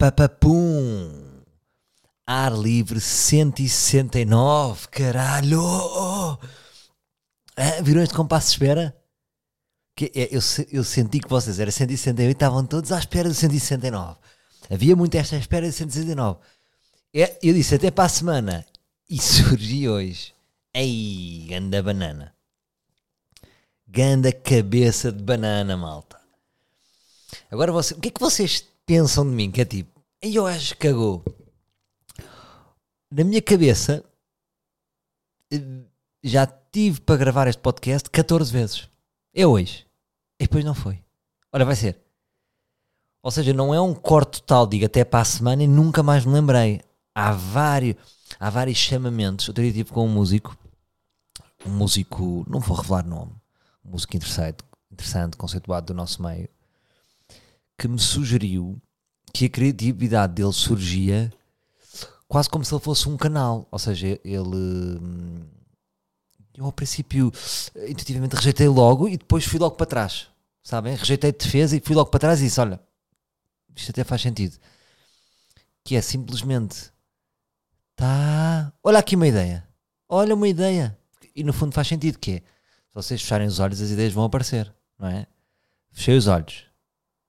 Papapum! Ar livre 169, caralho! Ah, viram este compasso de espera? Que é, eu, eu senti que vocês eram 168 e estavam todos à espera do 169. Havia muito esta espera de 169. É, eu disse até para a semana e surgi hoje. Ei, ganda banana. Ganda cabeça de banana, malta. Agora você, o que é que vocês pensam de mim? Que é tipo, "Ei, eu acho que cagou. Na minha cabeça, eh, já tive para gravar este podcast 14 vezes. É hoje. E depois não foi. Olha, vai ser. Ou seja, não é um corte total, digo até para a semana e nunca mais me lembrei. Há vários, há vários chamamentos. Eu teria tive com um músico, um músico, não vou revelar nome, um músico interessante, interessante, conceituado do nosso meio, que me sugeriu que a criatividade dele surgia quase como se ele fosse um canal. Ou seja, ele. hum, Eu ao princípio intuitivamente rejeitei logo e depois fui logo para trás. Sabem? Rejeitei de defesa e fui logo para trás e disse: Olha, isto até faz sentido. Que é simplesmente. Tá. Olha aqui uma ideia. Olha uma ideia. E no fundo faz sentido que é. Se vocês fecharem os olhos, as ideias vão aparecer, não é? Fechei os olhos.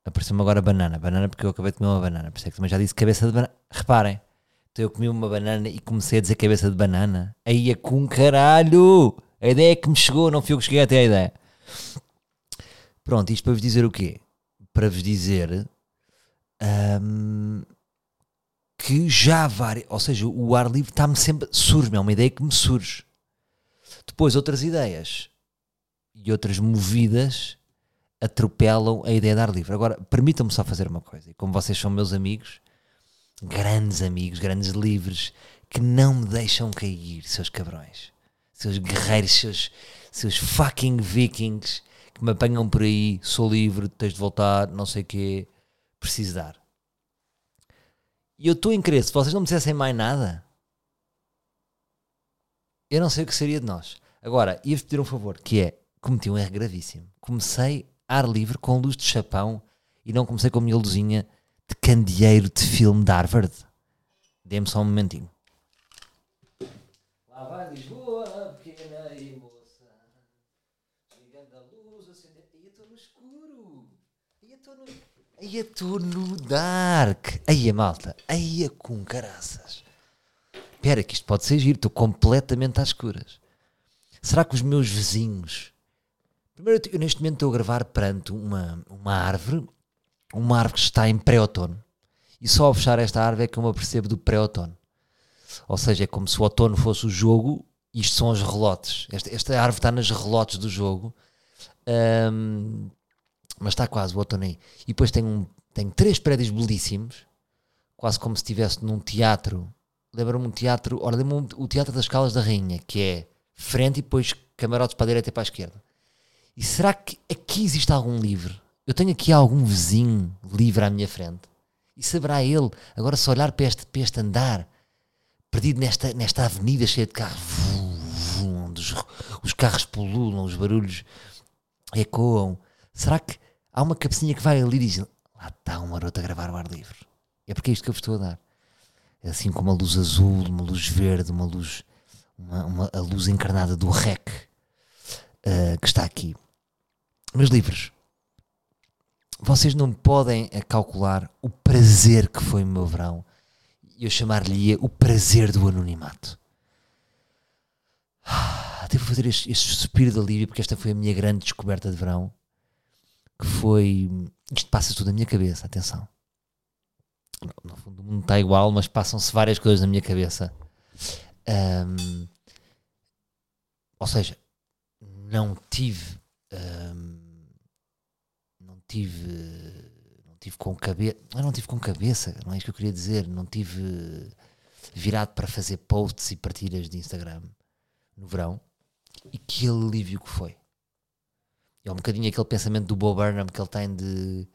Apareceu-me agora banana. Banana porque eu acabei de comer uma banana. Por isso é que também já disse cabeça de banana. Reparem. Então eu comi uma banana e comecei a dizer cabeça de banana. Aí é com caralho! A ideia é que me chegou, não fui eu que cheguei até a ideia. Pronto, isto para vos dizer o quê? Para vos dizer hum, que já várias. Ou seja, o ar livre está-me sempre. surge-me, é uma ideia que me surge. Depois outras ideias e outras movidas atropelam a ideia de ar livre. Agora, permitam-me só fazer uma coisa. E como vocês são meus amigos, grandes amigos, grandes livres, que não me deixam cair, seus cabrões, seus guerreiros, seus, seus fucking vikings, que me apanham por aí, sou livre, tens de voltar, não sei o quê, preciso dar. E eu estou em crer, se vocês não me dissessem mais nada, eu não sei o que seria de nós. Agora, ia-vos pedir um favor, que é, cometi um erro gravíssimo. Comecei ar livre com luz de chapão e não comecei com a minha luzinha de candeeiro de filme de Harvard. Dê-me só um momentinho. Lá vai Lisboa, pequena e moça, ligando a luz, acendendo. Aí eu estou no escuro. Aí eu estou no. Aí eu estou no dark. Aí a malta. Aí a com caraças. Espera, que isto pode ser giro. Estou completamente às escuras. Será que os meus vizinhos. Primeiro, eu neste momento estou a gravar perante uma, uma árvore, uma árvore que está em pré-outono. E só ao fechar esta árvore é que eu me apercebo do pré-outono. Ou seja, é como se o outono fosse o jogo, isto são os relotes. Esta, esta árvore está nas relotes do jogo, Ahm, mas está quase o outono aí. E depois tem, um, tem três prédios belíssimos, quase como se estivesse num teatro. Lembra-me um teatro, ora, lembra-me o Teatro das Calas da Rainha, que é frente e depois camarotes para a direita e para a esquerda. E será que aqui existe algum livre? Eu tenho aqui algum vizinho livre à minha frente. E saberá ele, agora se olhar para este, para este andar, perdido nesta, nesta avenida cheia de carros, onde os, os carros pululam, os barulhos ecoam. Será que há uma cabecinha que vai ali e diz: Lá está um maroto a gravar o ar livre? É porque é isto que eu vos estou a dar. É assim como uma luz azul, uma luz verde, uma luz, uma, uma- a luz encarnada do REC eh, que está aqui. Meus livros, vocês não podem calcular o prazer que foi o meu verão e eu chamar-lhe o prazer do anonimato. Ah, Devo fazer este, este suspiro de alívio porque esta foi a minha grande descoberta de verão. Que foi. Isto passa tudo na minha cabeça, atenção. No fundo, o mundo está igual, mas passam-se várias coisas na minha cabeça. Ahm, ou seja, não tive. não tive. Não tive com cabeça. Não tive com cabeça, não é isso que eu queria dizer. Não tive virado para fazer posts e partilhas de Instagram no verão. E que alívio que foi. É um bocadinho aquele pensamento do Bob Burnham que ele tem de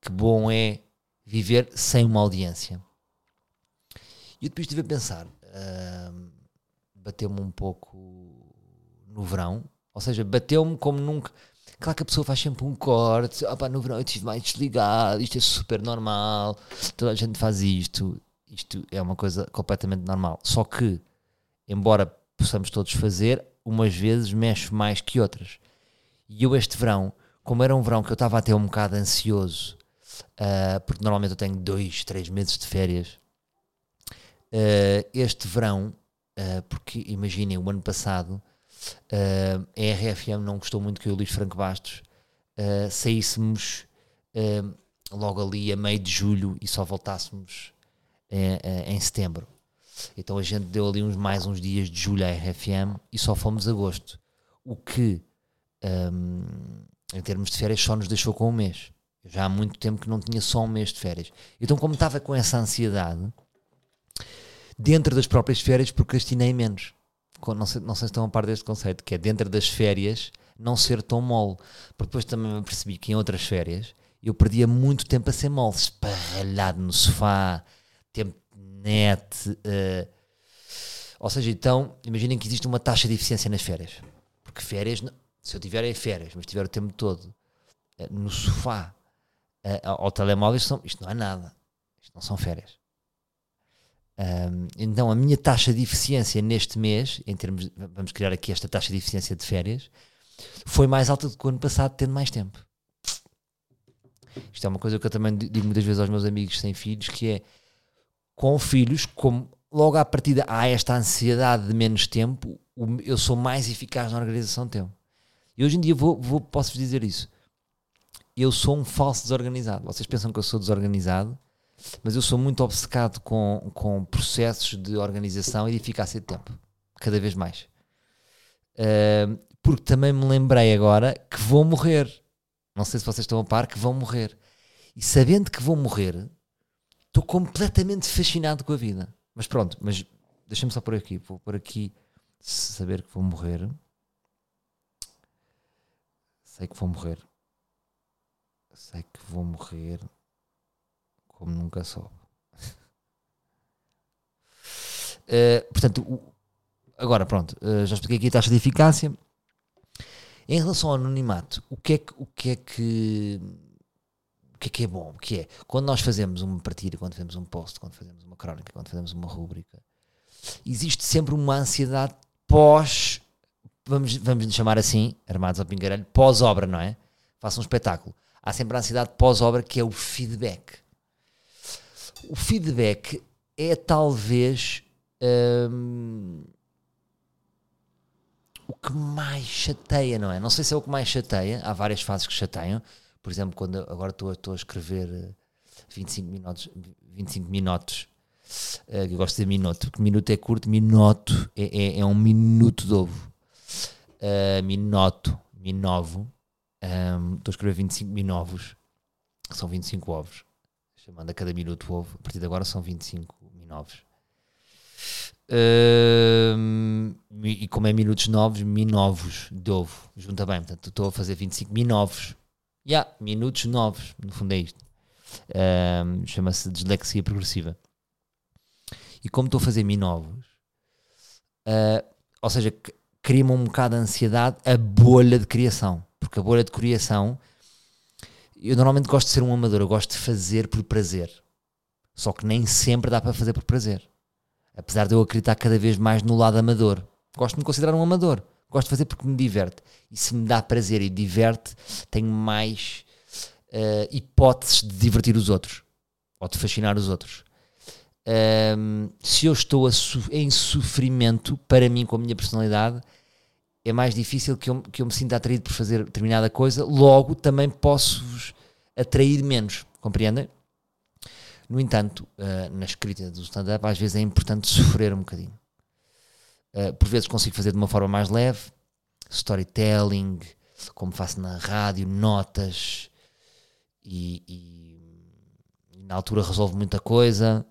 que bom é viver sem uma audiência. E eu depois estive a pensar, ahm, bateu-me um pouco no verão, ou seja, bateu-me como nunca. Claro que a pessoa faz sempre um corte, ah, no verão eu estive mais desligado, isto é super normal, toda a gente faz isto, isto é uma coisa completamente normal. Só que, embora possamos todos fazer, umas vezes mexe mais que outras. E eu este verão, como era um verão que eu estava até um bocado ansioso, uh, porque normalmente eu tenho dois, três meses de férias, uh, este verão, uh, porque imaginem, o ano passado uh, a RFM não gostou muito que eu o Luís Franco Bastos saíssemos logo ali a meio de julho e só voltássemos em setembro. Então a gente deu ali uns, mais uns dias de julho à RFM e só fomos agosto. O que, um, em termos de férias, só nos deixou com um mês. Já há muito tempo que não tinha só um mês de férias. Então, como estava com essa ansiedade, dentro das próprias férias procrastinei menos. Não sei, não sei se estão a par deste conceito, que é dentro das férias não ser tão mole. Porque depois também me percebi que em outras férias eu perdia muito tempo a ser mole, esparralhado no sofá, tempo net. Uh, ou seja, então, imaginem que existe uma taxa de eficiência nas férias. Porque férias, se eu tiver é férias, mas tiver o tempo todo uh, no sofá uh, ao telemóvel, isto não é nada. Isto não são férias. Um, então a minha taxa de eficiência neste mês, em termos, vamos criar aqui esta taxa de eficiência de férias, foi mais alta do que o ano passado, tendo mais tempo. Isto é uma coisa que eu também digo muitas vezes aos meus amigos sem filhos, que é com filhos, como logo à partida há esta ansiedade de menos tempo, eu sou mais eficaz na organização de tempo. E hoje em dia vou, vou posso-vos dizer isso. Eu sou um falso desorganizado. Vocês pensam que eu sou desorganizado, mas eu sou muito obcecado com, com processos de organização e de eficácia de tempo, cada vez mais. Uh, porque também me lembrei agora que vou morrer. Não sei se vocês estão a par que vão morrer. E sabendo que vou morrer, estou completamente fascinado com a vida. Mas pronto, mas deixa-me só por aqui. Vou por aqui saber que vou morrer. Sei que vou morrer. Sei que vou morrer como nunca soube. uh, portanto, o, agora pronto, uh, já expliquei aqui a taxa de eficácia. Em relação ao anonimato, o que é que, o que, é que o que é que é bom? O que é? Quando nós fazemos uma partida, quando fazemos um post, quando fazemos uma crónica, quando fazemos uma rúbrica, existe sempre uma ansiedade pós, vamos, vamos chamar assim, armados ao pingarelho, pós-obra, não é? Faça um espetáculo. Há sempre a ansiedade pós-obra que é o feedback o feedback é talvez hum, o que mais chateia, não é? Não sei se é o que mais chateia, há várias fases que chateiam. Por exemplo, quando agora estou, estou a escrever 25 eh, minutos, 25 minutos, uh, eu gosto de minuto, porque minuto é curto, minuto é, é, é um minuto de ovo. Uh, minovo, um, estou a escrever 25 minovos, são 25 ovos chamando a cada minuto ovo. A partir de agora são 25 minovos. Uh, e como é minutos novos, minovos de ovo. Junta bem, portanto, estou a fazer 25 minovos. Já, yeah, minutos novos, no fundo é isto. Uh, Chama-se dislexia progressiva. E como estou a fazer minovos, uh, ou seja, cria-me um bocado de ansiedade a bolha de criação. Porque a bolha de criação eu normalmente gosto de ser um amador, eu gosto de fazer por prazer. Só que nem sempre dá para fazer por prazer. Apesar de eu acreditar cada vez mais no lado amador. Gosto de me considerar um amador. Gosto de fazer porque me diverte. E se me dá prazer e diverte, tenho mais uh, hipóteses de divertir os outros. Ou de fascinar os outros. Um, se eu estou em sofrimento, para mim, com a minha personalidade, é mais difícil que eu, que eu me sinta atraído por fazer determinada coisa, logo também posso-vos atrair menos, compreendem? No entanto, uh, na escrita do stand-up, às vezes é importante sofrer um bocadinho. Uh, por vezes consigo fazer de uma forma mais leve, storytelling, como faço na rádio, notas, e, e, na altura resolve muita coisa,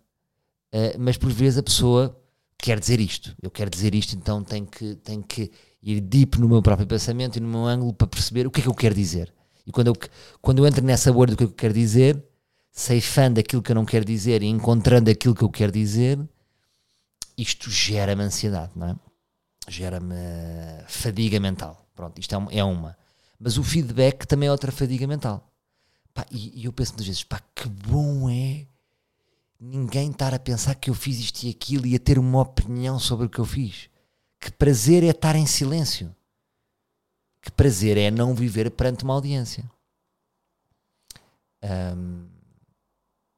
uh, mas por vezes a pessoa quer dizer isto, eu quero dizer isto, então tem que, tem que ir deep no meu próprio pensamento e no meu ângulo para perceber o que é que eu quero dizer. E quando eu, quando eu entro nessa bolha do que eu quero dizer, ceifando aquilo que eu não quero dizer e encontrando aquilo que eu quero dizer, isto gera-me ansiedade, não é? Gera-me fadiga mental. Pronto, isto é, é uma. Mas o feedback também é outra fadiga mental. Pá, e, e eu penso muitas vezes, pá, que bom é ninguém estar a pensar que eu fiz isto e aquilo e a ter uma opinião sobre o que eu fiz. Que prazer é estar em silêncio. Que prazer é não viver perante uma audiência. Um,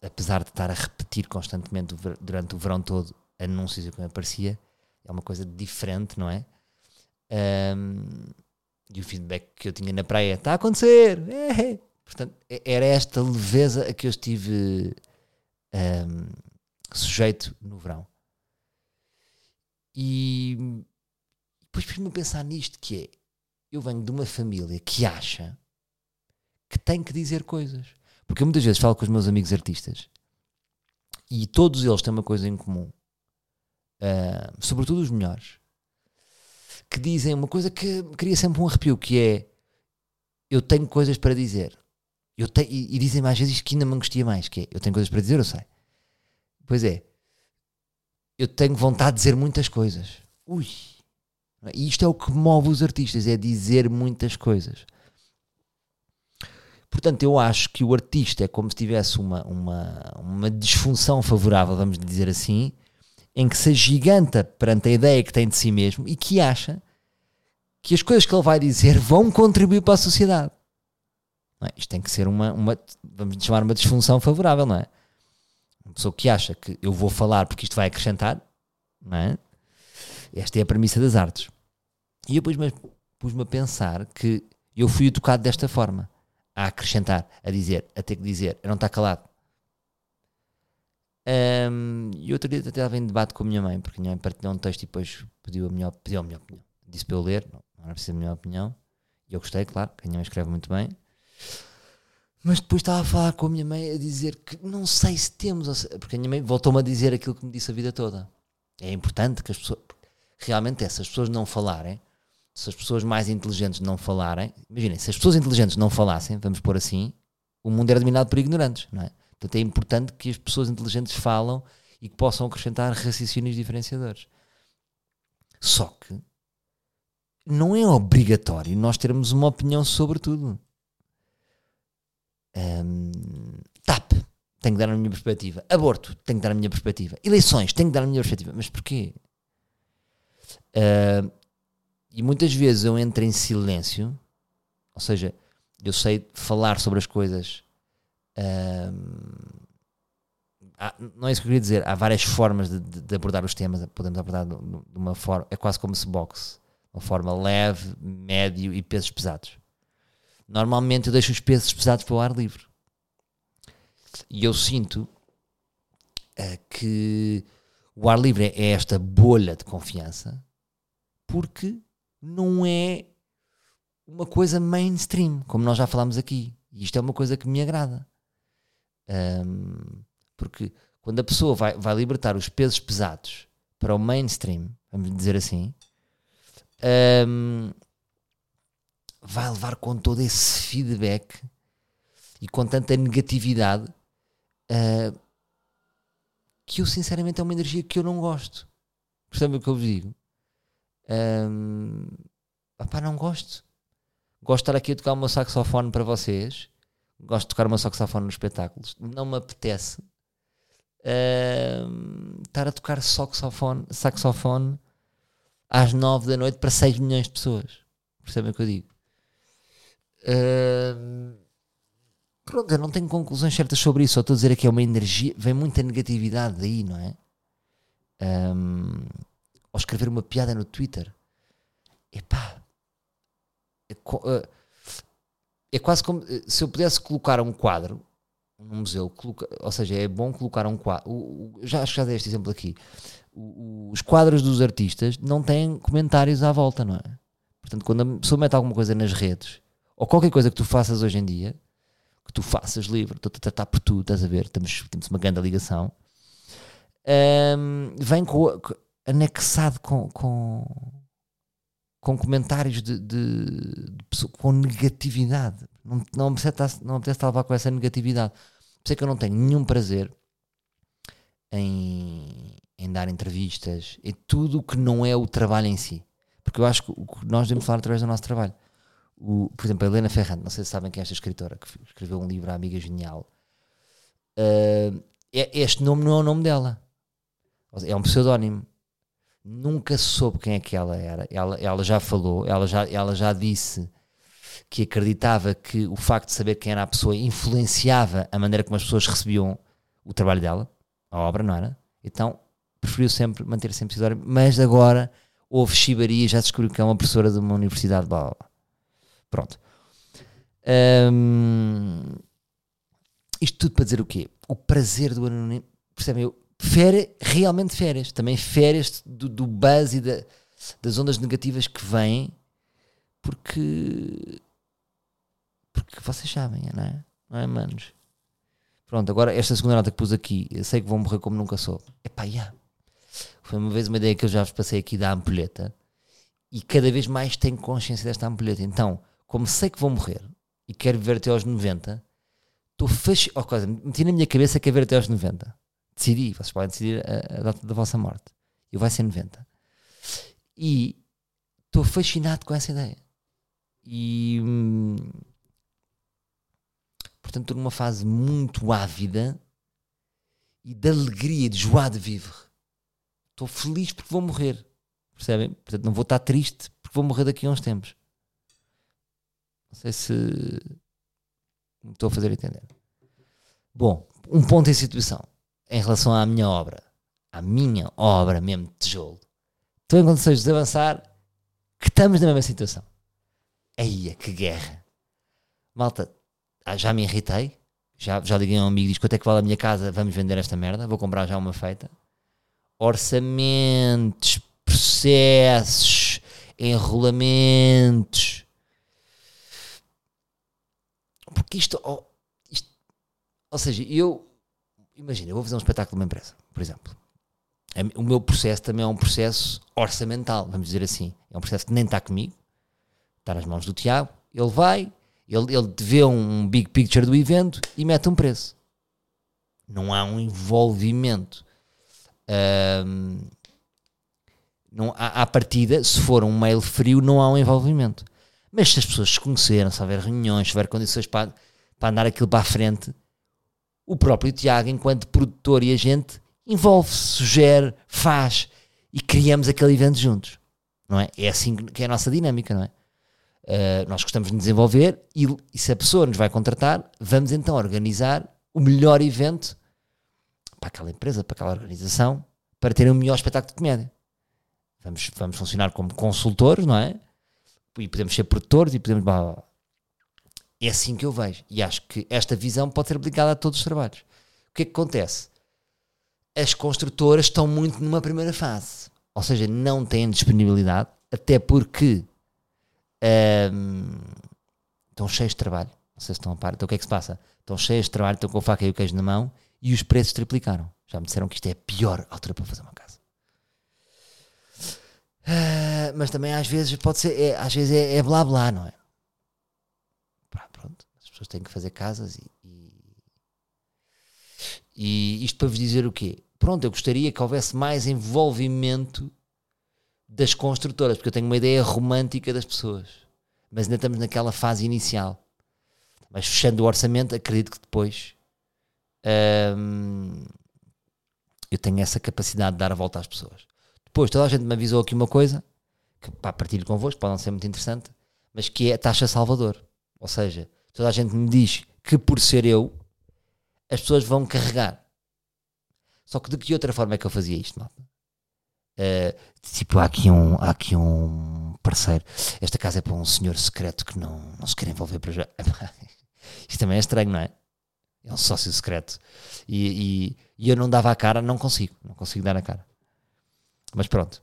apesar de estar a repetir constantemente durante o verão todo anúncios e como aparecia, é uma coisa diferente, não é? Um, e o feedback que eu tinha na praia está a acontecer. É. Portanto, era esta leveza a que eu estive um, sujeito no verão. E depois a pensar nisto que é, eu venho de uma família que acha que tem que dizer coisas. Porque eu muitas vezes falo com os meus amigos artistas e todos eles têm uma coisa em comum, uh, sobretudo os melhores, que dizem uma coisa que cria sempre um arrepio, que é eu tenho coisas para dizer. Eu te, e, e, dizem mais vezes que ainda me angustia mais, que é eu tenho coisas para dizer, eu sei. Pois é, eu tenho vontade de dizer muitas coisas. Ui! E isto é o que move os artistas, é dizer muitas coisas. Portanto, eu acho que o artista é como se tivesse uma, uma, uma disfunção favorável, vamos dizer assim, em que se agiganta perante a ideia que tem de si mesmo e que acha que as coisas que ele vai dizer vão contribuir para a sociedade. É? Isto tem que ser uma, uma, vamos chamar uma disfunção favorável, não é? Uma pessoa que acha que eu vou falar porque isto vai acrescentar, não é? Esta é a premissa das artes. E eu pus-me pus a pensar que eu fui educado desta forma, a acrescentar, a dizer, a ter que dizer, a não estar calado. Um, e outro dia até estava em debate com a minha mãe, porque a minha mãe partilhou um texto e depois pediu a minha, pediu a minha opinião. Disse para eu ler, não, não era preciso a minha opinião. E eu gostei, claro, que a minha mãe escreve muito bem. Mas depois estava a falar com a minha mãe a dizer que não sei se temos, porque a minha mãe voltou-me a dizer aquilo que me disse a vida toda. É importante que as pessoas, realmente é, se as pessoas não falarem, se as pessoas mais inteligentes não falarem, imaginem, se as pessoas inteligentes não falassem, vamos pôr assim, o mundo era dominado por ignorantes, não é? Portanto, é importante que as pessoas inteligentes falam e que possam acrescentar raciocínios diferenciadores. Só que não é obrigatório nós termos uma opinião sobre tudo. Um, TAP, tenho que dar a minha perspectiva. Aborto, tenho que dar a minha perspectiva. Eleições, tenho que dar a minha perspectiva. Mas porquê? Uh, e muitas vezes eu entro em silêncio, ou seja, eu sei falar sobre as coisas. Há, não é isso que eu queria dizer. Há várias formas de, de, abordar os temas. Podemos abordar de, de, uma forma. É quase como se boxe. Uma forma leve, médio e pesos pesados. Normalmente eu deixo os pesos pesados para o ar livre. E eu sinto uh, que o ar livre é esta bolha de confiança porque não é uma coisa mainstream, como nós já falámos aqui. E isto é uma coisa que me agrada. Um, porque quando a pessoa vai, vai libertar os pesos pesados para o mainstream, vamos dizer assim, um, vai levar com todo esse feedback e com tanta negatividade uh, que eu sinceramente é uma energia que eu não gosto. Percebem o que eu vos digo? Um, opá, não gosto. Gosto de estar aqui a tocar o meu saxofone para vocês. Gosto de tocar o meu saxofone nos espetáculos. Não me apetece estar a tocar saxofone, saxofone às 9 da noite para 6 milhões de pessoas. Percebem o que eu digo? Uh, pronto, eu não tenho conclusões certas sobre isso. Só estou a dizer que é uma energia, vem muita negatividade daí, não é? Um, ou escrever uma piada no Twitter. Epá. É, uh, é quase como eh, se eu pudesse colocar um quadro num museu, coloca, ou seja, é bom colocar um quadro. Já acho que já dei este exemplo aqui. O, os quadros dos artistas não têm comentários à volta, não é? Portanto, quando a pessoa mete alguma coisa nas redes, ou qualquer coisa que tu faças hoje em dia, que tu faças livre, estou a tratar por tu, estás a ver? Temos, temos uma grande ligação. Um, vem com, anexado com, com, com comentários de, de, de pessoa, com negatividade. Não, não, me apetece, não me apetece estar a levar com essa negatividade. Por isso é que eu não tenho nenhum prazer em, em dar entrevistas e tudo o que não é o trabalho em si. Porque eu acho que o que nós devemos falar através do nosso trabalho. o, por exemplo, a Helena Ferrante, não sei se sabem quem é esta escritora, que escreveu um livro, A Amiga Genial. Uh, este nome não é o nome dela. É um pseudónimo. Nunca soube quem é que ela era. Ela, ela já falou, ela já, ela já disse que acreditava que o facto de saber quem era a pessoa influenciava a maneira como as pessoas recebiam o trabalho dela, a obra, não era? Então preferiu sempre manter sempre pseudónimo, mas agora houve chibaria e já descobriu que é uma professora de uma universidade. Blá, blá. Pronto. Isto tudo para dizer o quê? O prazer do anonimato. Percebem? Eu, férias, realmente férias. Também férias do, do buzz e da, das ondas negativas que vêm porque. Porque vocês sabem, não é? Não é, manos? Pronto, agora esta segunda nota que pus aqui, eu sei que vou morrer como nunca sou. Epá, já. Yeah. Foi uma vez uma ideia que eu já vos passei aqui da ampulheta e cada vez mais tenho consciência desta ampulheta. Então, como sei que vou morrer e quero viver até aos 90, estou fascinado. Oh, meti na minha cabeça que é ver até aos 90. Decidi, vocês podem decidir a, a data da vossa morte. Eu vai ser 90. E estou fascinado com essa ideia. E hum, portanto estou numa fase muito ávida e de alegria, de joie de vivre. Estou feliz porque vou morrer. Percebem? Portanto, não vou estar triste porque vou morrer daqui a uns tempos. Não sei se estou a fazer entender. Bom, um ponto em situação em relação à minha obra. À minha obra mesmo de tijolo. Estou em condições de avançar que estamos na mesma situação. Aí, que guerra. Malta, ah, já me irritei. Já, já liguei a um amigo e disse quanto é que vale a minha casa, vamos vender esta merda, vou comprar já uma feita. Orçamentos, processos, enrolamentos. Porque isto, oh, isto ou seja, eu imagina, eu vou fazer um espetáculo numa empresa, por exemplo. O meu processo também é um processo orçamental, vamos dizer assim. É um processo que nem está comigo, está nas mãos do Tiago. Ele vai, ele, ele vê um big picture do evento e mete um preço. Não há um envolvimento. Um, não, à, à partida, se for um mail frio, não há um envolvimento. Mas se as pessoas se conhecerem, se houver reuniões, se houver condições para, para andar aquilo para a frente, o próprio Tiago, enquanto produtor e agente, envolve-se, sugere, faz e criamos aquele evento juntos. Não é? É assim que é a nossa dinâmica, não é? Uh, nós gostamos de desenvolver e, e, se a pessoa nos vai contratar, vamos então organizar o melhor evento para aquela empresa, para aquela organização, para ter um melhor espetáculo de comédia. Vamos, vamos funcionar como consultores, não é? E podemos ser produtores e podemos. Blá, É assim que eu vejo. E acho que esta visão pode ser aplicada a todos os trabalhos. O que é que acontece? As construtoras estão muito numa primeira fase. Ou seja, não têm disponibilidade, até porque um, estão cheios de trabalho. Não sei se estão a par. Então o que é que se passa? Estão cheios de trabalho, estão com a faca e o queijo na mão e os preços triplicaram. Já me disseram que isto é a pior altura para fazer uma casa. Uh, mas também às vezes pode ser, é, às vezes é, é, blá blá, não é? Pessoas têm que fazer casas e, e, e isto para vos dizer o quê? Pronto, eu gostaria que houvesse mais envolvimento das construtoras, porque eu tenho uma ideia romântica das pessoas, mas ainda estamos naquela fase inicial. Mas fechando o orçamento, acredito que depois hum, eu tenho essa capacidade de dar a volta às pessoas. Depois, toda a gente me avisou aqui uma coisa, que pá, partilho convosco, pode não ser muito interessante, mas que é a taxa Salvador. Ou seja, toda a gente me diz que por ser eu, as pessoas vão carregar. Só que de que outra forma é que eu fazia isto, malta? Uh, tipo, há aqui, um, há aqui um parceiro. Esta casa é para um senhor secreto que não, não se quer envolver para já. Isto também é estranho, não é? É um sócio secreto. E, e, e eu não dava a cara, não consigo. Não consigo dar a cara. Mas pronto,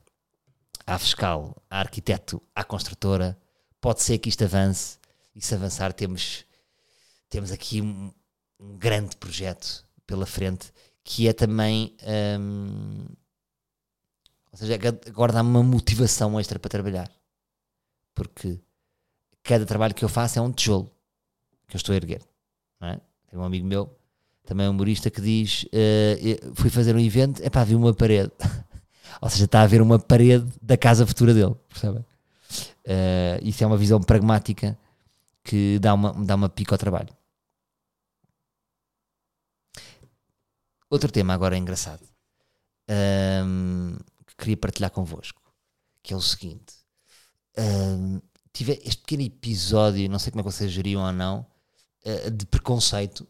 há fiscal, há arquiteto, há construtora, pode ser que isto avance e se avançar temos, temos aqui um, um grande projeto pela frente que é também hum, ou seja, agora dá-me uma motivação extra para trabalhar porque cada trabalho que eu faço é um tijolo que eu estou a erguer não é? tem um amigo meu também um humorista que diz uh, fui fazer um evento, é pá, vi uma parede Ou seja, está a ver uma parede da casa futura dele, percebem? Uh, isso é uma visão pragmática que dá uma, dá uma pica ao trabalho. Outro tema agora engraçado um, que queria partilhar convosco, que é o seguinte: um, tive este pequeno episódio, não sei como é que vocês geriam ou não, uh, de preconceito.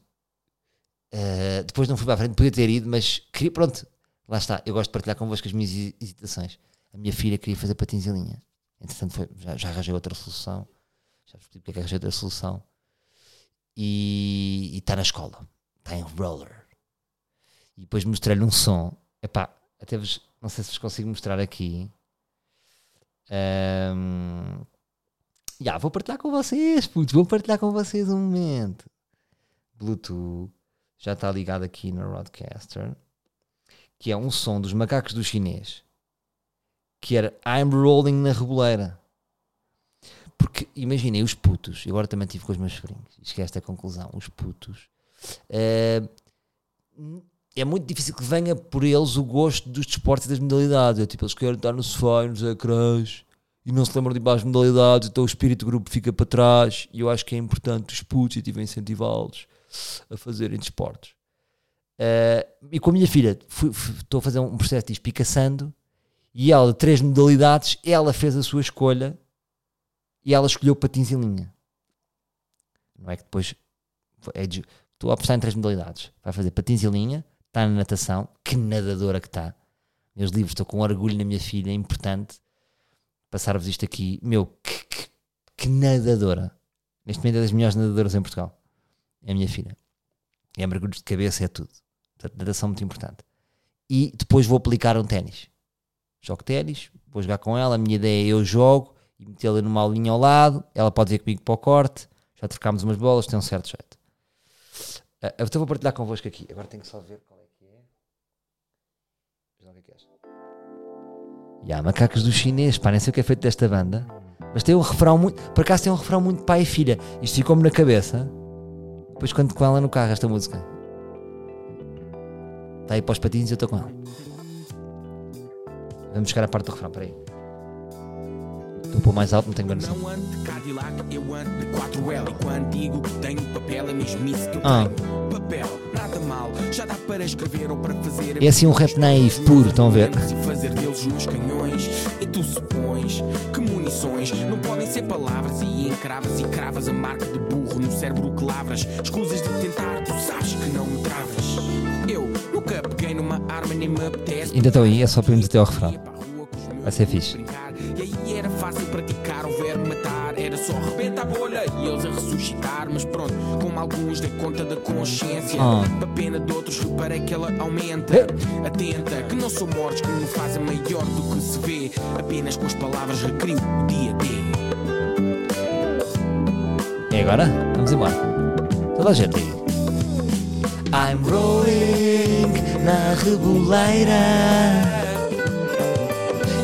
Uh, depois não fui para a frente, podia ter ido, mas queria, pronto, lá está. Eu gosto de partilhar convosco as minhas hesitações. A minha filha queria fazer patins em linha, entretanto foi, já, já arranjei outra solução, já percebi porque é que arranjei outra solução, e está na escola, está em roller. E depois mostrei-lhe um som, epá, até vos, não sei se vos consigo mostrar aqui. Um, yeah, vou partilhar com vocês, vou partilhar com vocês um momento. Bluetooth já está ligado aqui no Roadcaster, que é um som dos macacos do chinês, que era I'm rolling na reboleira. Porque imaginei os putos, agora também tive com os meus sobrinhos, esquece a conclusão, os putos. Uh, é muito difícil que venha por eles o gosto dos desportos e das modalidades. É tipo, eles querem estar no sofá e nos ecrãs e não se lembram de mais modalidades, então o espírito grupo fica para trás. E eu acho que é importante os putos e tive a incentivá-los a fazerem desportos. Uh, e com a minha filha, estou a fazer um processo de espicaçando e ela, três modalidades, ela fez a sua escolha e ela escolheu patins em linha. Não é que depois. É de, estou a apostar em três modalidades. Vai fazer patins em linha, está na natação, que nadadora que está. Meus livros, estou com orgulho na minha filha, é importante passar-vos isto aqui. Meu, que, que, que, nadadora. Neste momento é das melhores nadadoras em Portugal. É a minha filha. É mergulhos de cabeça, é tudo. Portanto, nadação muito importante. E depois vou aplicar um ténis. Jogo ténis, vou jogar com ela. A minha ideia é eu jogo e metê-la numa aulinha ao lado. Ela pode vir comigo para o corte. Já trocámos umas bolas, tem um certo jeito. Uh, então vou partilhar convosco aqui. Agora tenho que só ver qual é. E há macacos do chinês, pá, nem sei o que é feito desta banda. Mas tem um refrão muito. Por acaso tem um refrão muito pai e filha. Isto ficou-me na cabeça. Depois quando com ela no carro esta música. Está aí para os patins e eu estou com ela. Vamos chegar à parte do refrão, peraí. Estou pôr mais alto, não tenho grande Não ando de Cadillac, eu ando de 4L. Quando digo que tenho papel, é ah. É assim um rap naive puro, estão a ver? Não podem ser palavras. E encravas e cravas a marca de burro no cérebro que lavras. Escusas de tentar, tu sabes que não me travas. Eu nunca peguei numa arma nem me apetece. Ainda estou aí, é só para irmos até ao refrão. Vai ser fixe. Alguns dei conta da consciência. Oh. A pena de outros reparei que ela aumenta. Atenta, que não são mortes que me fazem maior do que se vê. Apenas com as palavras recrio o dia D. E agora? Vamos embora. Toda a gente aí. I'm rolling na reboleira.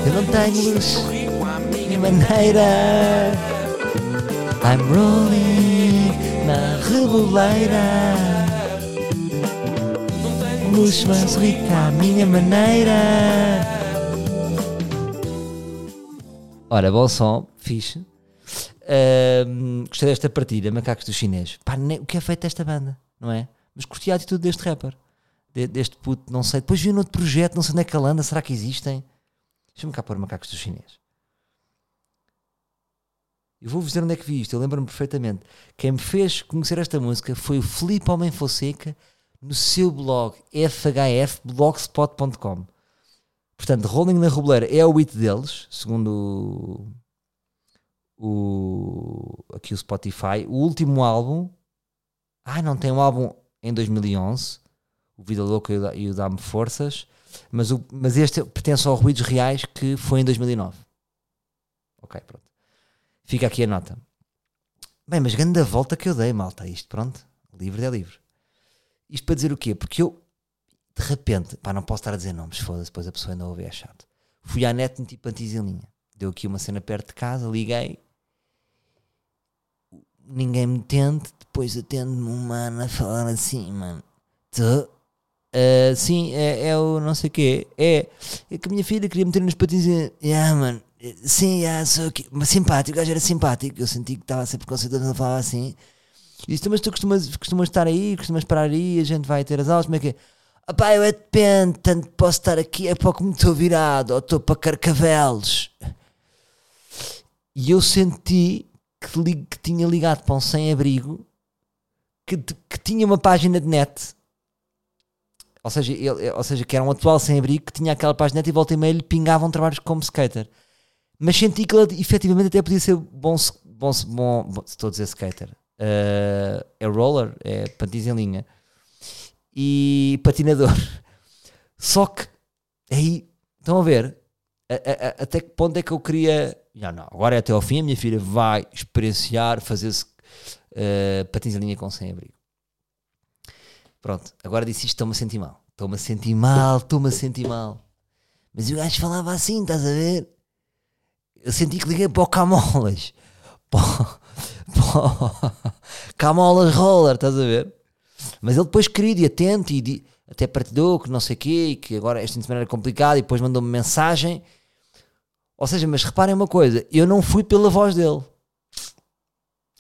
Eu não tenho luz maneira. I'm rolling na reboleira. Luz mais rica à minha maneira. Ora, bom som, fixe. Uh, gostei desta partida, Macacos do Chinês. Pá, o que é feito desta banda, não é? Mas curti a atitude deste rapper, de, deste puto, não sei. Depois vi um outro projeto, não sei onde é que ele anda, será que existem? Deixa-me cá pôr Macacos do Chinês. Eu vou-vos dizer onde é que vi isto, eu lembro-me perfeitamente. Quem me fez conhecer esta música foi o Felipe Homem Fonseca no seu blog fhfblogspot.com. Portanto, Rolling na Rubleira é o hit deles, segundo o, o, aqui o Spotify. O último álbum. Ah, não tem um álbum em 2011. O Vida Louca e o Dá-me Forças. Mas, o, mas este pertence ao Ruídos Reais que foi em 2009. Ok, pronto. Fica aqui a nota. Bem, mas grande a volta que eu dei, malta. Isto, pronto. Livre é livre. Isto para dizer o quê? Porque eu, de repente, pá, não posso estar a dizer nomes, foda-se, depois a pessoa ainda ouve, é chato. Fui à net, meti pantis em linha. Deu aqui uma cena perto de casa, liguei. Ninguém me tente, depois atende-me um mano a falar assim, mano. Tô. Uh, sim, é, é, o não sei o quê. É, é que a minha filha queria meter nos patins e. Yeah, mano, sim, ah, sou aqui, mas simpático, o gajo era simpático. Eu senti que estava sempre conceituado, ele falava assim. E disse, mas tu costumas, costumas estar aí, costumas parar aí, a gente vai ter as aulas, como é que é? Ah pá, eu é depende, tanto posso estar aqui, é pouco me estou virado, ou estou para carcavelos. E eu senti que, li, que tinha ligado para um sem-abrigo que, que tinha uma página de net ou seja, ele, ou seja, que era um atual sem-abrigo que tinha aquela página e volta e meia lhe pingavam trabalhos como skater. Mas senti que ele efetivamente até podia ser bom, bom, bom, bom estou a dizer skater. Uh, é roller, é patins em linha e patinador. Só que aí estão a ver a, a, a, até que ponto é que eu queria. Já não, agora é até ao fim. A minha filha vai experienciar fazer-se uh, patins em linha com sem-abrigo. Pronto, agora disse isto, estou-me a sentir mal. Estou-me a sentir mal, estou-me a sentir mal. Mas o gajo falava assim, estás a ver? Eu senti que liguei para o Camolas. Camolas Roller, estás a ver? Mas ele depois querido e atento e até partilhou que não sei o quê e que agora esta semana era complicado e depois mandou-me mensagem. Ou seja, mas reparem uma coisa, eu não fui pela voz dele.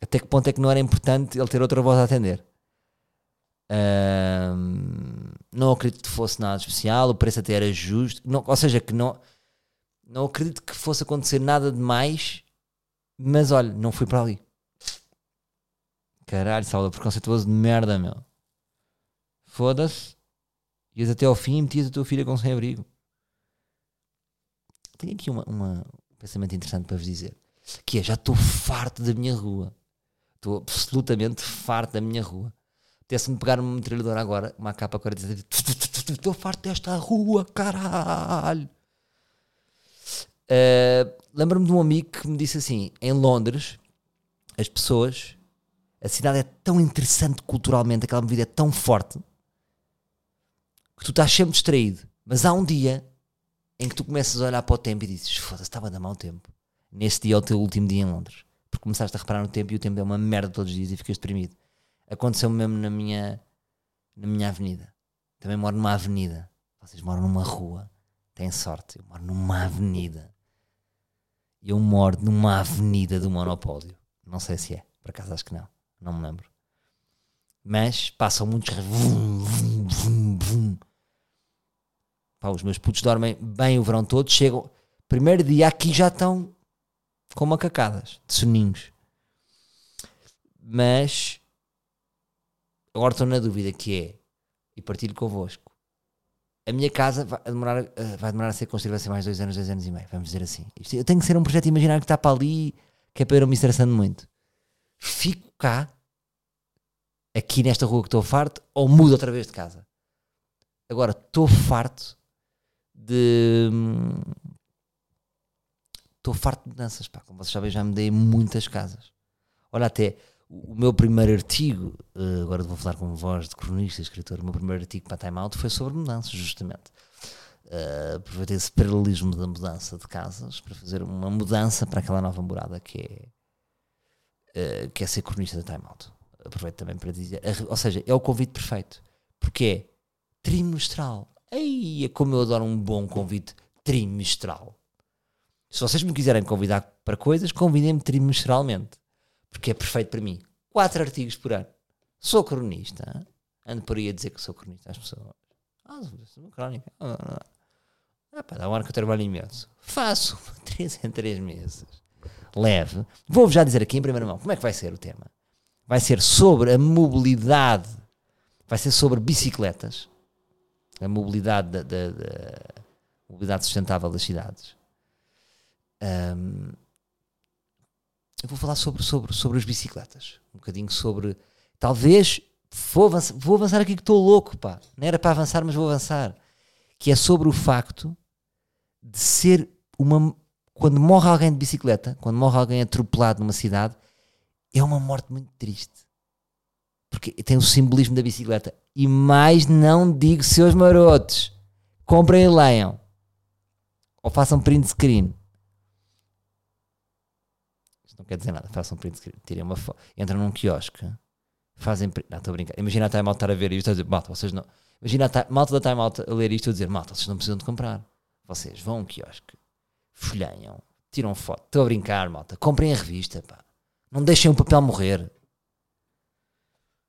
Até que ponto é que não era importante ele ter outra voz a atender? Um, não acredito que fosse nada especial, o preço até era justo. Não, ou seja, que não, não acredito que fosse acontecer nada de mais, mas olha, não fui para ali. Caralho, Salvador, preconceituoso de merda, meu. Foda-se. Ias até ao fim e metias a tua filha com sem-abrigo. Tenho aqui uma, uma, um pensamento interessante para vos dizer. Que é, já estou farto da minha rua. Estou absolutamente farto da minha rua. Apetece-me pegar uma metralhadora agora, uma capa 47. Estou farto desta rua, caralho. Uh, Lembro-me de um amigo que me disse assim: em Londres, as pessoas, a cidade é tão interessante culturalmente, aquela vida é tão forte, que tu estás sempre distraído. Mas há um dia em que tu começas a olhar para o tempo e dizes: foda-se, estava a dar mau tempo. Nesse dia é o teu último dia em Londres. Porque começaste a reparar no tempo e o tempo é uma merda todos os dias e ficas deprimido. Aconteceu mesmo na minha, na minha avenida. Também moro numa avenida. Vocês moram numa rua. Têm sorte. Eu moro numa avenida. Eu moro numa avenida do monopólio. Não sei se é. Por acaso acho que não. Não me lembro. Mas passam muitos. Vum, vum, vum, vum. Pá, os meus putos dormem bem o verão todo. Chegam. Primeiro dia aqui já estão com macacadas de soninhos. Mas Agora estou na dúvida que é, e partilho convosco, a minha casa vai demorar, uh, vai demorar a ser construída vai mais dois anos, dois anos e meio, vamos dizer assim. Eu tenho que ser um projeto imaginário que está para ali, que é para eu me estressando muito. Fico cá, aqui nesta rua que estou farto, ou mudo outra vez de casa. Agora, estou farto de... Estou farto de mudanças, pá. Como vocês sabem, já me dei muitas casas. Olha, até o meu primeiro artigo, uh, agora vou falar com voz de cronista e escritor, o meu primeiro artigo para Time Out foi sobre mudanças, justamente. Uh, aproveitei esse paralelismo da mudança de casas para fazer uma mudança para aquela nova morada que é, uh, que é ser cronista da Time Out. Aproveito também para dizer, ou seja, é o convite perfeito, porque é trimestral. Ei, é como eu adoro um bom convite trimestral. Se vocês me quiserem convidar para coisas, convidem-me trimestralmente porque é perfeito para mim. Quatro artigos por ano. Sou cronista. Ando por aí a dizer que sou cronista às pessoas. Ah, sou uma crónica. Ah, ah, pá, dá um ano que eu trabalho imenso. Faço três em três meses. Leve. Vou-vos já dizer aqui em primeira mão como é que vai ser o tema. Vai ser sobre a mobilidade. Vai ser sobre bicicletas. A mobilidade da, da, da mobilidade sustentável das cidades. Um, eu vou falar sobre, sobre, sobre as bicicletas. Um bocadinho sobre. Talvez. Vou avançar, vou avançar aqui que estou louco, pá. Não era para avançar, mas vou avançar. Que é sobre o facto de ser uma. Quando morre alguém de bicicleta, quando morre alguém atropelado numa cidade, é uma morte muito triste. Porque tem o simbolismo da bicicleta. E mais não digo, seus marotos, comprem e leiam. Ou façam print screen não quer dizer nada, façam print screen, tirem uma foto, entram num quiosque, fazem print, não estou a brincar, imagina a Time Out estar a ver isto a dizer, malta, vocês não, imagina a malta da Time Out a ler isto a dizer, malta, vocês não precisam de comprar, vocês vão a um quiosque, folheiam, tiram foto. Estou a brincar, malta. Comprem a revista, pá. Não deixem o papel morrer.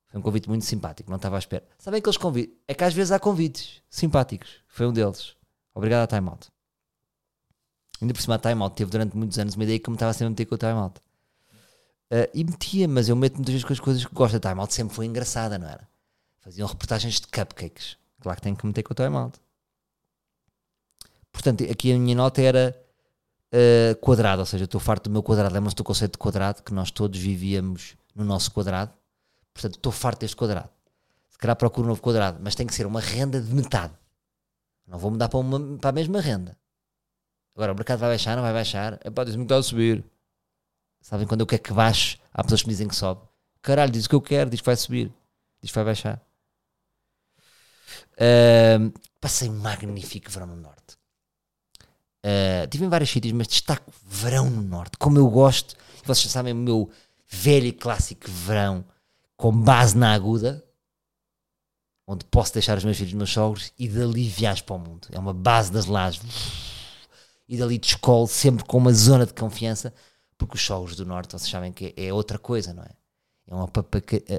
Foi um convite muito simpático, não estava à espera. Sabem aqueles convites? É que às vezes há convites simpáticos. Foi um deles. Obrigado a Time Out. Ainda por cima a Time Out teve durante muitos anos uma ideia que eu me estava sempre a meter com o Time Out. Uh, e metia, mas eu meto muitas vezes com as coisas que gosto. A Time Out sempre foi engraçada, não era? Faziam reportagens de cupcakes. Claro que tenho que meter com o Time Out. Portanto, aqui a minha nota era uh, quadrado, ou seja, estou farto do meu quadrado. Lembram-se do conceito de quadrado, que nós todos vivíamos no nosso quadrado. Portanto, estou farto deste quadrado. Se calhar procuro um novo quadrado, mas tem que ser uma renda de metade. Não vou mudar para, uma, para a mesma renda. Agora, o mercado vai baixar, não vai baixar? É pá, diz-me que está a subir. Sabem quando eu quero que baixe? Há pessoas que me dizem que sobe. Caralho, diz o que eu quero, diz que vai subir, diz que vai baixar. Uh, passei um magnífico verão no Norte. Uh, tive em vários sítios, mas destaco verão no Norte, como eu gosto. Vocês sabem o meu velho e clássico verão com base na aguda, onde posso deixar os meus filhos, os meus sogros, e dali viajo para o mundo. É uma base das lajes. E dali descolo sempre com uma zona de confiança, porque os sogros do Norte, vocês sabem que é outra coisa, não é? É um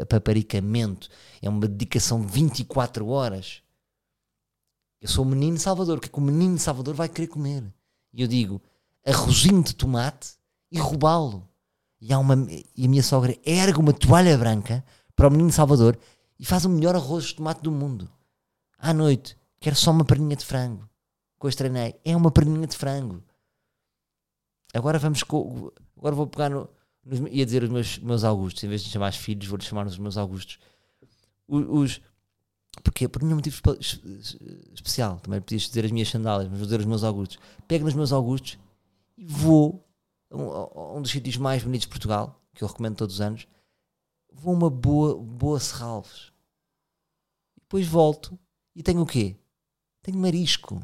paparicamento, é uma dedicação de 24 horas. Eu sou o menino Salvador, o que é que o menino Salvador vai querer comer? E eu digo, arrozinho de tomate e roubá-lo e, uma, e a minha sogra ergue uma toalha branca para o menino Salvador e faz o melhor arroz de tomate do mundo. À noite, quero só uma perninha de frango. Que eu treinei. É uma perninha de frango. Agora vamos. Agora vou pegar no. Nos, ia dizer os meus, meus Augustos, em vez de chamar os filhos, vou-lhes chamar os meus Augustos. Os, os, Porquê? Por nenhum motivo especial. Também podias dizer as minhas sandálias, mas vou dizer os meus Augustos. Pego nos meus Augustos e vou um, um dos sítios mais bonitos de Portugal, que eu recomendo todos os anos, vou a uma boa, boa Serralves. Depois volto e tenho o quê? Tenho marisco.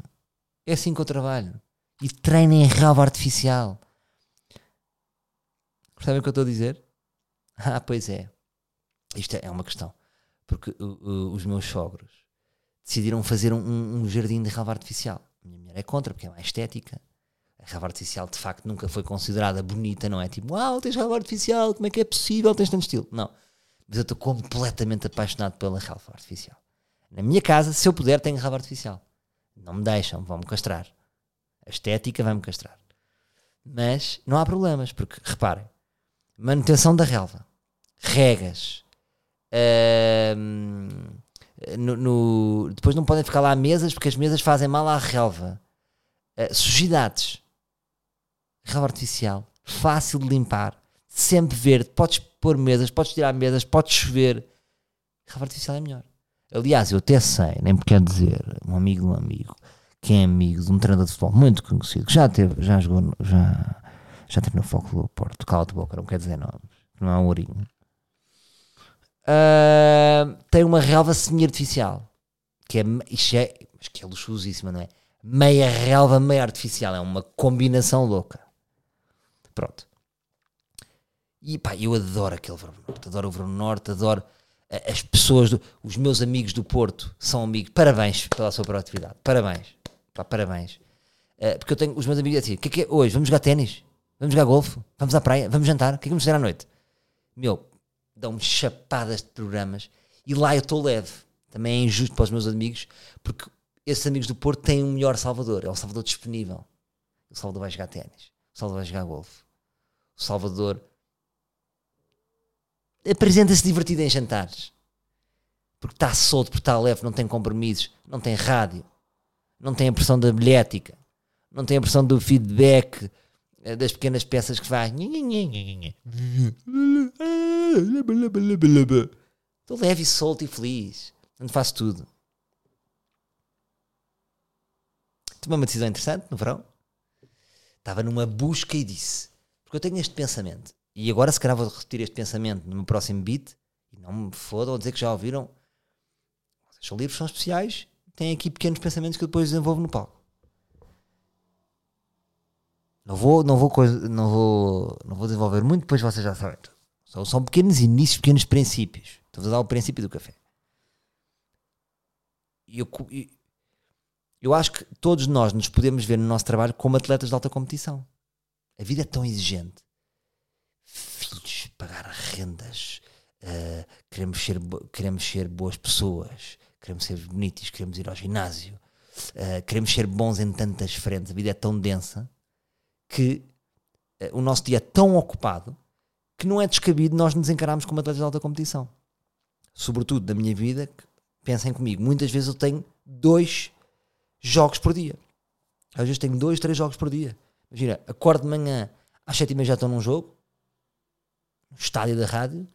É assim que eu trabalho. E treino em relva artificial. Sabem o que eu estou a dizer? Ah, pois é. Isto é uma questão. Porque uh, uh, os meus sogros decidiram fazer um, um jardim de relva artificial. A minha mulher é contra, porque é mais estética relva artificial de facto nunca foi considerada bonita, não é? Tipo, uau, tens relva artificial, como é que é possível? Tens tanto estilo. Não. Mas eu estou completamente apaixonado pela relva artificial. Na minha casa, se eu puder, tenho relva artificial. Não me deixam, vão-me castrar. A estética vai-me castrar. Mas não há problemas, porque reparem, manutenção da relva, regas, no, no, depois não podem ficar lá mesas porque as mesas fazem mal à relva. Uh, sujidades relva artificial, fácil de limpar, sempre verde, podes pôr mesas, podes tirar mesas, podes chover. Relva artificial é melhor. Aliás, eu até sei, nem quer dizer, um amigo de um amigo, que é amigo de um treinador de futebol muito conhecido, que já teve, já jogou, já, já teve no Foco do Porto, cala de boca, não quer dizer nomes, não é um ourinho. Uh, tem uma relva semi-artificial, que é, isto é, que é luxuosíssima, não é? Meia relva, meia artificial, é uma combinação louca. Pronto. E pá, eu adoro aquele verão norte, adoro o verão norte, adoro as pessoas, do, os meus amigos do Porto são amigos. Parabéns pela sua proatividade, parabéns, pá, parabéns. Uh, porque eu tenho os meus amigos assim: o que é que é hoje? Vamos jogar ténis? Vamos jogar golfe? Vamos à praia? Vamos jantar? O que é que vamos fazer à noite? Meu, dão-me chapadas de programas e lá eu estou leve. Também é injusto para os meus amigos, porque esses amigos do Porto têm um melhor Salvador, é o Salvador disponível. O Salvador vai jogar ténis, o Salvador vai jogar golfe o Salvador apresenta-se divertido em jantares. Porque está solto, porque está leve, não tem compromissos, não tem rádio, não tem a pressão da bilhética, não tem a pressão do feedback eh, das pequenas peças que faz. Estou leve solto e feliz. Onde faço tudo. Tomei uma decisão interessante no verão. Estava numa busca e disse: porque eu tenho este pensamento. E agora, se calhar, vou repetir este pensamento no meu próximo beat. E não me fodam dizer que já ouviram. Os livros são especiais. Têm aqui pequenos pensamentos que eu depois desenvolvo no palco. Não vou, não vou, não vou, não vou desenvolver muito, depois vocês já sabem. São, são pequenos inícios, pequenos princípios. Estou a dar o princípio do café. E eu, eu acho que todos nós nos podemos ver no nosso trabalho como atletas de alta competição A vida é tão exigente. Pagar rendas, uh, queremos, ser, queremos ser boas pessoas, queremos ser bonitos, queremos ir ao ginásio, uh, queremos ser bons em tantas frentes. A vida é tão densa que uh, o nosso dia é tão ocupado que não é descabido nós nos encararmos como atletas de alta competição. Sobretudo na minha vida, pensem comigo, muitas vezes eu tenho dois jogos por dia. Às vezes tenho dois, três jogos por dia. Imagina, acordo de manhã, às sete e meia já estou num jogo, estádio da rádio.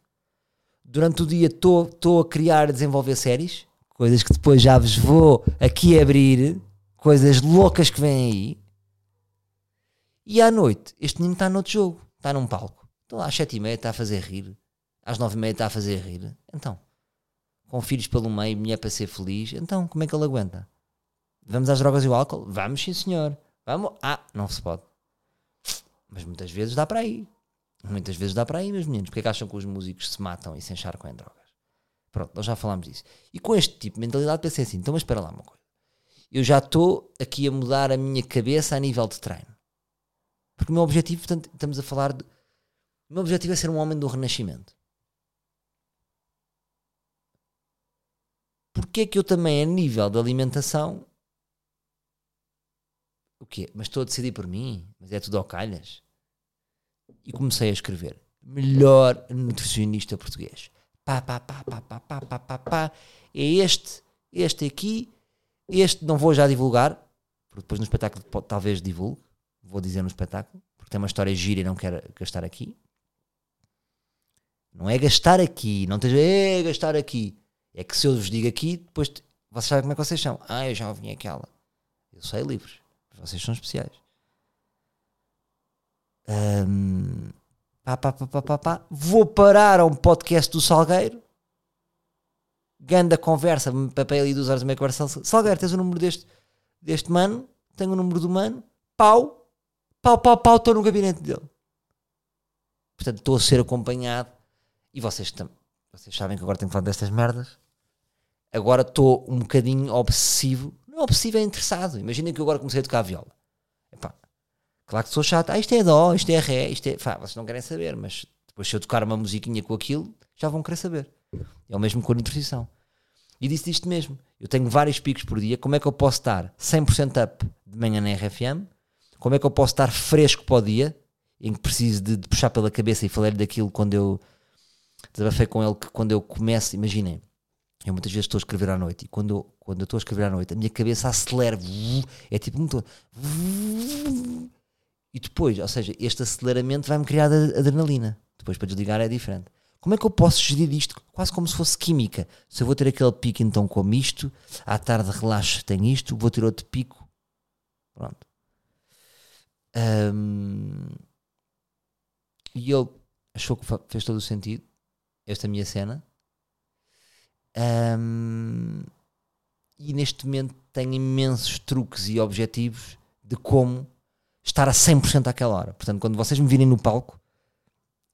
Durante o dia estou a criar e desenvolver séries, coisas que depois já vos vou aqui abrir, coisas loucas que vêm aí. E à noite, este menino está noutro jogo, está num palco. Então às sete e meia está a fazer rir, às nove e meia está a fazer rir. Então, com filhos pelo meio, mulher para ser feliz, então como é que ele aguenta? Vamos às drogas e ao álcool? Vamos, sim, senhor. Vamos. Ah, não se pode. Mas muitas vezes dá para aí. Muitas vezes dá para aí, meus meninos. Porque é que acham que os músicos se matam e se encharcam em drogas? Pronto, nós já falámos disso. E com este tipo de mentalidade pensei assim: então, mas espera lá uma coisa. Eu já estou aqui a mudar a minha cabeça a nível de treino. Porque o meu objetivo, portanto, estamos a falar de. O meu objetivo é ser um homem do renascimento. Porque é que eu também, a nível de alimentação, o quê? Mas estou a decidir por mim? Mas é tudo ao calhas? E comecei a escrever. Melhor nutricionista português. Pá, pá, pá, pá, pá, pá, pá, pá, pá. É este, este aqui. Este não vou já divulgar, porque depois no espetáculo talvez divulgue. Vou dizer no espetáculo, porque tem uma história gira e não quero gastar aqui. Não é gastar aqui, não esteja, é gastar aqui. É que se eu vos digo aqui, depois vocês sabem como é que vocês são. Ah, eu já ouvi aquela. Eu sei livros. Vocês são especiais. Um, pá, pá, pá, pá, pá, Vou parar a um podcast do Salgueiro. Ganda conversa, papel ali duas horas e meia conversa. Salgueiro, tens o número deste, deste mano? Tenho o número do mano. Pau, pau, pau, pau, estou no gabinete dele. Portanto, estou a ser acompanhado. E vocês, também vocês sabem que agora tenho falar destas merdas. Agora estou um bocadinho obsessivo não é obsessivo, é interessado. Imaginem que eu agora comecei a tocar a viola. Epá, claro que sou chato. Ah, isto é dó, isto é ré, isto é. Fá, vocês não querem saber, mas depois se eu tocar uma musiquinha com aquilo, já vão querer saber. É o mesmo com a nutrição. E disse isto mesmo. Eu tenho vários picos por dia. Como é que eu posso estar 100% up de manhã na RFM? Como é que eu posso estar fresco para o dia, em que preciso de, de puxar pela cabeça e falei daquilo quando eu desabafei com ele que quando eu começo, imaginem, eu muitas vezes estou a escrever à noite e quando eu, quando eu estou a escrever à noite a minha cabeça acelera, é tipo um motor. E depois, ou seja, este aceleramento vai-me criar adrenalina. Depois para desligar é diferente. Como é que eu posso gerir isto quase como se fosse química? Se eu vou ter aquele pico então como isto, à tarde relaxo, tenho isto, vou ter outro pico. Pronto. Um, e ele achou que fez todo o sentido, esta minha cena. Um, e neste momento tenho imensos truques e objetivos de como estar a 100% àquela hora. Portanto, quando vocês me virem no palco,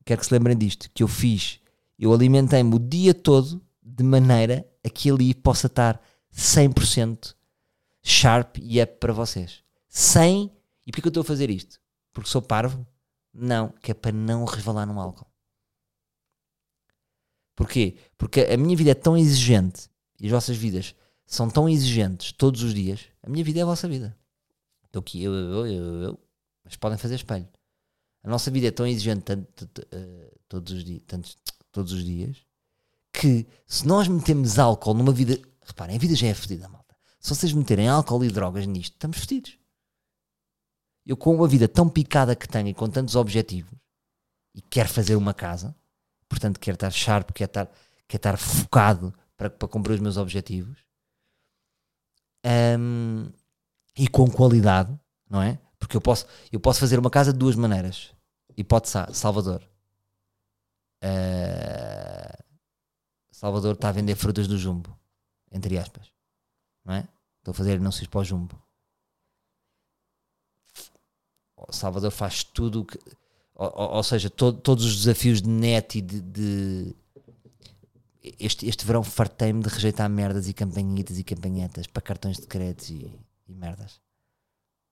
quero que se lembrem disto: que eu fiz, eu alimentei-me o dia todo de maneira a que ali possa estar 100% sharp e up para vocês. Sem. E porquê que eu estou a fazer isto? Porque sou parvo? Não, que é para não revelar no álcool. Porquê? Porque a minha vida é tão exigente e as vossas vidas são tão exigentes todos os dias. A minha vida é a vossa vida. Estou aqui, eu, eu, eu, eu, mas podem fazer espelho. A nossa vida é tão exigente tanto, uh, todos, os dias, todos os dias que se nós metemos álcool numa vida. Reparem, a vida já é fedida, malta. Se vocês meterem álcool e drogas nisto, estamos fedidos. Eu, com uma vida tão picada que tenho e com tantos objetivos, e quero fazer uma casa, portanto quero estar sharp, quero estar, quero estar focado para, para cumprir os meus objetivos um, e com qualidade, não é? Porque eu posso, eu posso fazer uma casa de duas maneiras. Hipótese A, Salvador. Uh, Salvador está a vender frutas do jumbo, entre aspas, não é? Estou a fazer anúncios para o jumbo. Salvador faz tudo que ou, ou seja, todos os desafios de net e de. de este, este verão fartei-me de rejeitar merdas e campanhitas e campanhetas para cartões de crédito e, e merdas.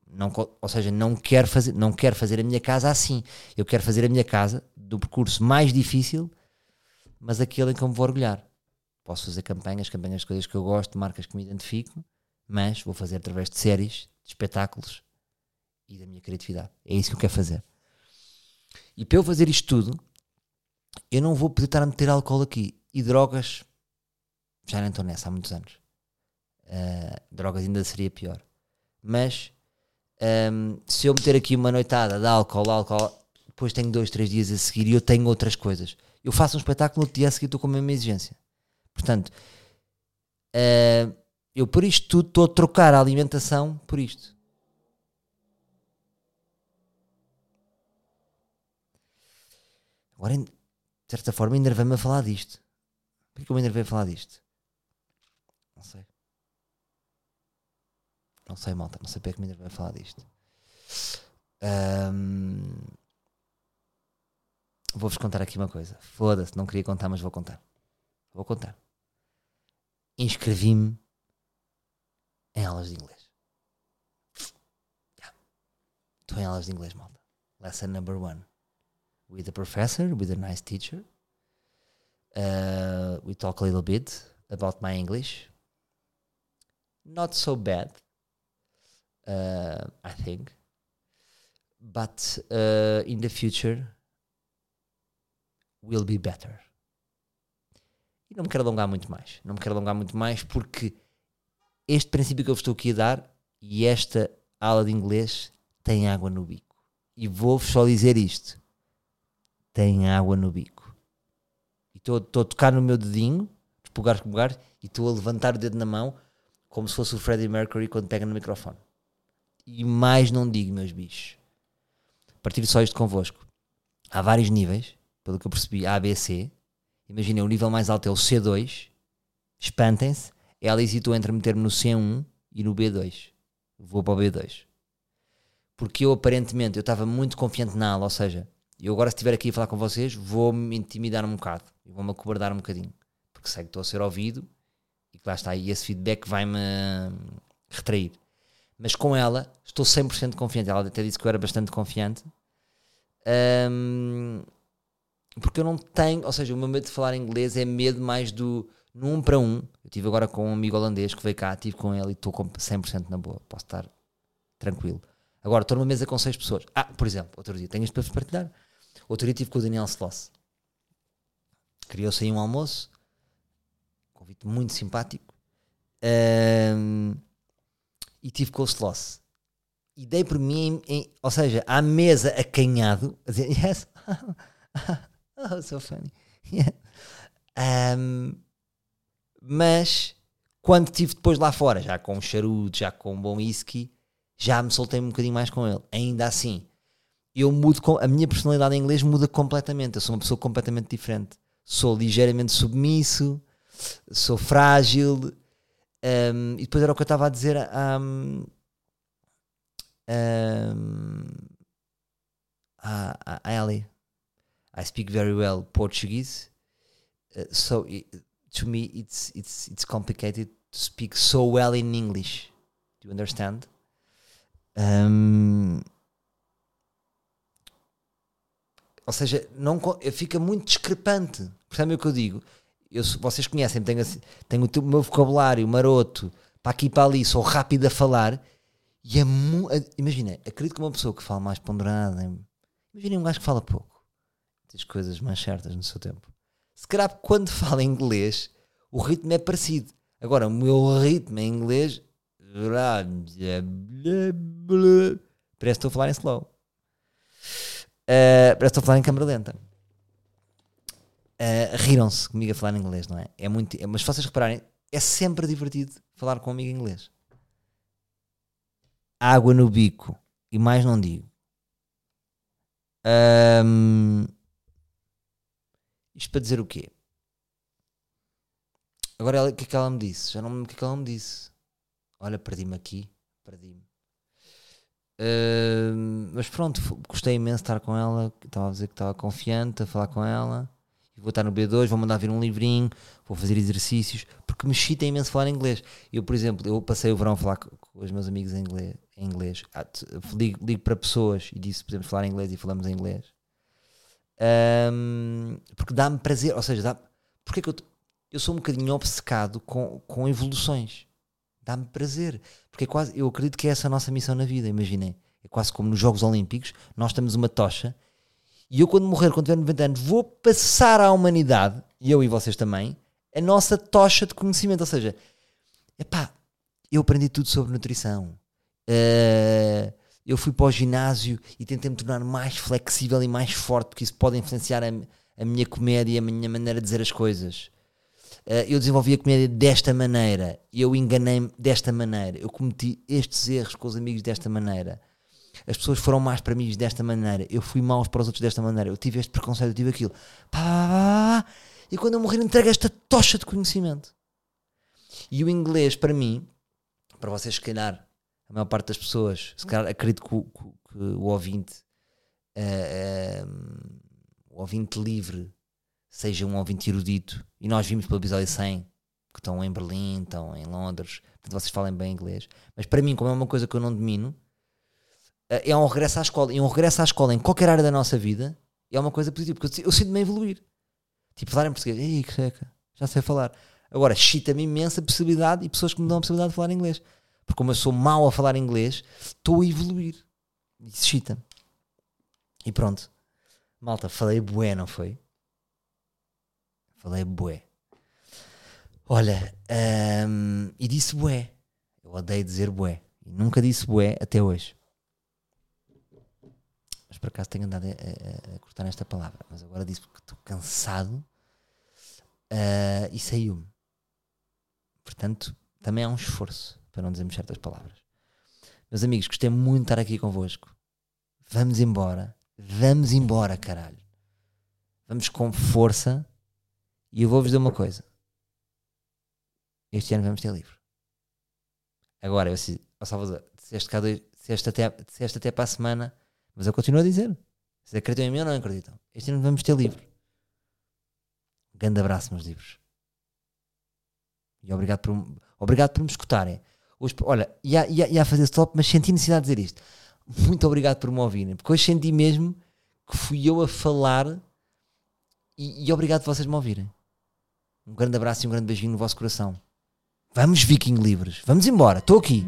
Não, ou seja, não quero, fazer, não quero fazer a minha casa assim. Eu quero fazer a minha casa do percurso mais difícil, mas aquele em que eu me vou orgulhar. Posso fazer campanhas, campanhas de coisas que eu gosto, marcas que me identifico, mas vou fazer através de séries, de espetáculos e da minha criatividade. É isso que eu quero fazer. E para eu fazer isto tudo, eu não vou poder estar a meter álcool aqui. E drogas, já não estou nessa há muitos anos. Uh, drogas ainda seria pior. Mas um, se eu meter aqui uma noitada de álcool, álcool, depois tenho dois, três dias a seguir e eu tenho outras coisas. Eu faço um espetáculo, no dia a seguir estou com a mesma exigência. Portanto, uh, eu por isto tudo estou a trocar a alimentação por isto. Agora, de certa forma, enervei-me a falar disto. Por que eu me enervei a falar disto? Não sei. Não sei, malta. Não sei porque é que me a falar disto. Ahm, Vou-vos contar aqui uma coisa. Foda-se, não queria contar, mas vou contar. Vou contar. Inscrevi-me em aulas de inglês. Yeah. Estou em aulas de inglês, malta. Lesson number one. With a professor, with a nice teacher. Uh, we talk a little bit about my English. Not so bad, uh, I think. But uh, in the future, will be better. E não me quero alongar muito mais. Não me quero alongar muito mais porque este princípio que eu vos estou aqui a dar e esta aula de inglês tem água no bico. E vou-vos só dizer isto: tem água no bico. E estou a tocar no meu dedinho, de pogar com pogar, e estou a levantar o dedo na mão como se fosse o Freddie Mercury quando pega no microfone. E mais não digo, meus bichos. Partilho só isto convosco. Há vários níveis, pelo que eu percebi, A, B, C. Imaginem, o nível mais alto é o C2. Espantem-se. Ela hesitou entre meter-me no C1 e no B2. Vou para o B2. Porque eu aparentemente eu estava muito confiante na aula, ou seja, eu agora se estiver aqui a falar com vocês, vou-me intimidar um bocado. E vou-me acobardar um bocadinho. Porque sei que estou a ser ouvido e que lá está. E esse feedback vai-me retrair. Mas com ela, estou 100% confiante. Ela até disse que eu era bastante confiante. Ahm, porque eu não tenho, ou seja, o meu medo de falar inglês é medo mais do no um para um. Eu estive agora com um amigo holandês que veio cá, estive com ele e estou com 100% na boa. Posso estar tranquilo. Agora, estou numa mesa com seis pessoas. Ah, por exemplo, outro dia, tenho isto para vos partilhar. Outro dia estive com o Daniel Sloss. Criou-se aí um almoço. Convite muito simpático. Ahm, e tive com o Sloss. E dei por mim, em- em- ou seja, à mesa acanhado, a dizer, yes, oh, so funny. Yeah. Ahm, mas quando estive depois lá fora, já com um charuto, já com um bom whisky, já me soltei um bocadinho mais com ele. Ainda assim, eu mudo, com, a minha personalidade em inglês muda completamente. Eu sou uma pessoa completamente diferente. Sou ligeiramente submisso, sou frágil. Ahm, e depois era o que eu estava a dizer à, à, Ellie. I speak very well Portuguese. Uh, so i to me it's it's it's complicated to speak so well in English. Do you understand? Um, ou seja, não, fica muito discrepante. Percebem o que eu digo? Eu, vocês conhecem, tenho, assim- tenho o meu vocabulário maroto para aqui e para ali, sou rápido a falar. E é Imagina, acredito que uma pessoa que fala mais ponderada. Imaginem um gajo que fala pouco. Diz coisas mais certas no seu tempo. Se calhar quando fala inglês, o ritmo é parecido. Agora, o meu ritmo em inglês. Parece que estou a falar em slow. Uh, parece que estou a falar em câmera lenta. Uh, Riram-se comigo a falar inglês, não é? é muito, é- mas se vocês repararem, é sempre divertido falar com um amigo inglês. Água no bico. E mais não digo. Ahm, isto para dizer o quê? Agora ela- o que é que ela me disse? Já não me lembro o que é que ela me disse. Olha, perdi-me aqui. Perdi-me. Ahm, mas pronto, gostei imenso de estar com ela. Estava a dizer que estava confiante a falar com ela. E vou estar no B2, vou mandar vir um livrinho, vou fazer exercícios, porque me chita imenso falar inglês. Eu, por exemplo, eu passei o verão a falar com, os meus amigos em inglês, em inglês. Ah, ligo, ligo para pessoas e disse podemos falar inglês e falamos em inglês. Ahm, porque dá-me prazer, ou seja, dá porque é que eu, eu sou um bocadinho obcecado com, com evoluções. Dá-me prazer. Porque é quase, eu acredito que é essa a nossa missão na vida, imaginem. É quase como nos Jogos Olímpicos, nós temos uma tocha e eu, quando morrer, quando tiver 90 anos, vou passar à humanidade, e eu e vocês também, a nossa tocha de conhecimento. Ou seja, epá, eu aprendi tudo sobre nutrição. Eh, eu fui para o ginásio e tentei me tornar mais flexível e mais forte, porque isso pode influenciar a, a minha comédia, a minha maneira de dizer as coisas. Eh, eu desenvolvi a comédia desta maneira, eu enganei-me desta maneira, eu cometi estes erros com os amigos desta maneira. As pessoas foram más para mim desta maneira, eu fui maus para os outros desta maneira, eu tive este preconceito, eu tive aquilo. Pá, pá, pá. E quando eu morrer, entrego esta tocha de conhecimento. E o inglês, para mim, para vocês, se calhar, a maior parte das pessoas, se calhar acredito que o, que- o ouvinte, eh, eh, o ouvinte livre, seja um ouvinte erudito, e nós vimos pelo episódio 100 que estão em Berlim, estão em Londres, portanto vocês falem bem inglês, mas para mim, como é uma coisa que eu não domino, é um regresso à escola, e um regresso à escola em qualquer área da nossa vida é uma coisa positiva, porque eu, sinto-me a evoluir. Tipo, falar em português, ei, que seca, já sei falar. Agora, chita-me imensa possibilidade e pessoas que me dão a possibilidade de falar inglês. Porque como eu sou mau a falar inglês, estou a evoluir. Isso chita-me. E pronto. Malta, falei bué, não foi? Falei bué. Olha, hum, e disse bué. Eu odeio dizer bué. Nunca disse bué até hoje. Mas por acaso tenho andado a, a- a cortar esta palavra. Mas agora disse porque estou cansado ah, e saiu-me. Portanto, também há um esforço para não dizermos certas palavras. Meus amigos, gostei muito de estar aqui convosco. Vamos embora. Vamos embora, caralho. Vamos com força. E eu vou-vos dizer uma coisa. Este ano vamos ter livro. Agora, eu se, oh Salvador, disseste, cá dois, disseste, até, disseste até para a semana, mas eu continuo a dizer. Se acreditam em mim ou não acreditam. Este ano vamos ter livro. Um grande abraço, meus livros. E obrigado por, obrigado por me escutarem. Hoje, olha, ia, ia, ia fazer stop, mas senti necessidade de dizer isto. Muito obrigado por me ouvirem, porque hoje senti mesmo que fui eu a falar e, e obrigado por vocês me ouvirem. Um grande abraço e um grande beijinho no vosso coração. Vamos, Viking livres. Vamos embora. Estou aqui.